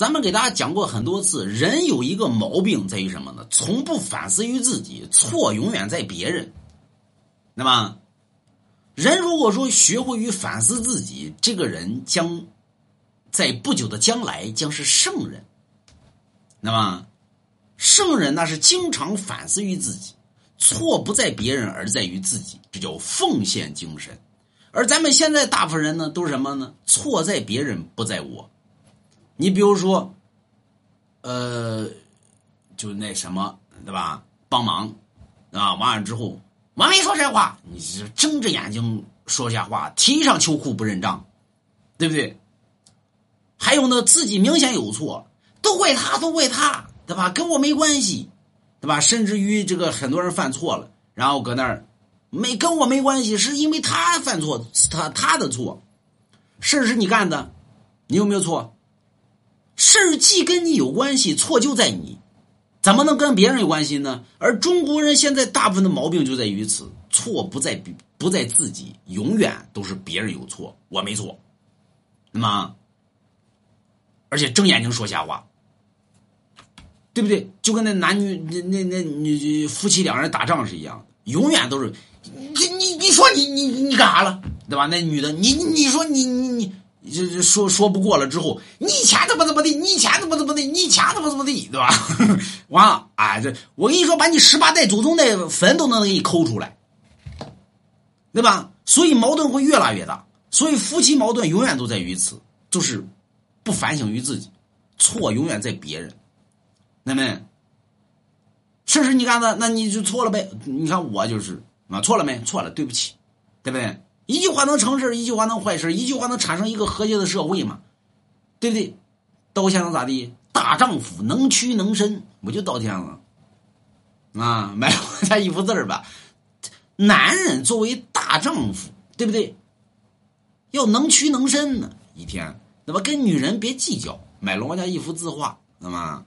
咱们给大家讲过很多次，人有一个毛病在于什么呢？从不反思于自己，错永远在别人。那么，人如果说学会于反思自己，这个人将在不久的将来将是圣人。那么，圣人那是经常反思于自己，错不在别人，而在于自己，这叫奉献精神。而咱们现在大部分人呢，都是什么呢？错在别人，不在我。你比如说，呃，就那什么，对吧？帮忙啊，完了之后。我没说这话，你是睁着眼睛说瞎话，提上秋裤不认账，对不对？还有呢，自己明显有错，都怪他，都怪他，对吧？跟我没关系，对吧？甚至于这个很多人犯错了，然后搁那儿没跟我没关系，是因为他犯错，是他他的错，事是你干的，你有没有错？事儿既跟你有关系，错就在你。怎么能跟别人有关系呢？而中国人现在大部分的毛病就在于此：错不在不在自己，永远都是别人有错，我没错。那么，而且睁眼睛说瞎话，对不对？就跟那男女那那那女夫妻两人打仗是一样，永远都是你你你说你你你干啥了，对吧？那女的你你说你这这。说说不过了之后，你以前怎么怎么的，你以前怎么怎么的，你以前怎么怎么的，对吧？完了，哎，这我跟你说，把你十八代祖宗的坟都能给你抠出来，对吧？所以矛盾会越拉越大。所以夫妻矛盾永远都在于此，就是不反省于自己，错永远在别人。那么，事实你干的，那你就错了呗。你看我就是啊，错了没？错了，对不起，对不对？一句话能成事一句话能坏事一句话能产生一个和谐的社会嘛？对不对？道歉能咋地？大丈夫能屈能伸，我就道歉了啊！买我家一幅字儿吧。男人作为大丈夫，对不对？要能屈能伸呢。一天，那么跟女人别计较，买了我家一幅字画，那么。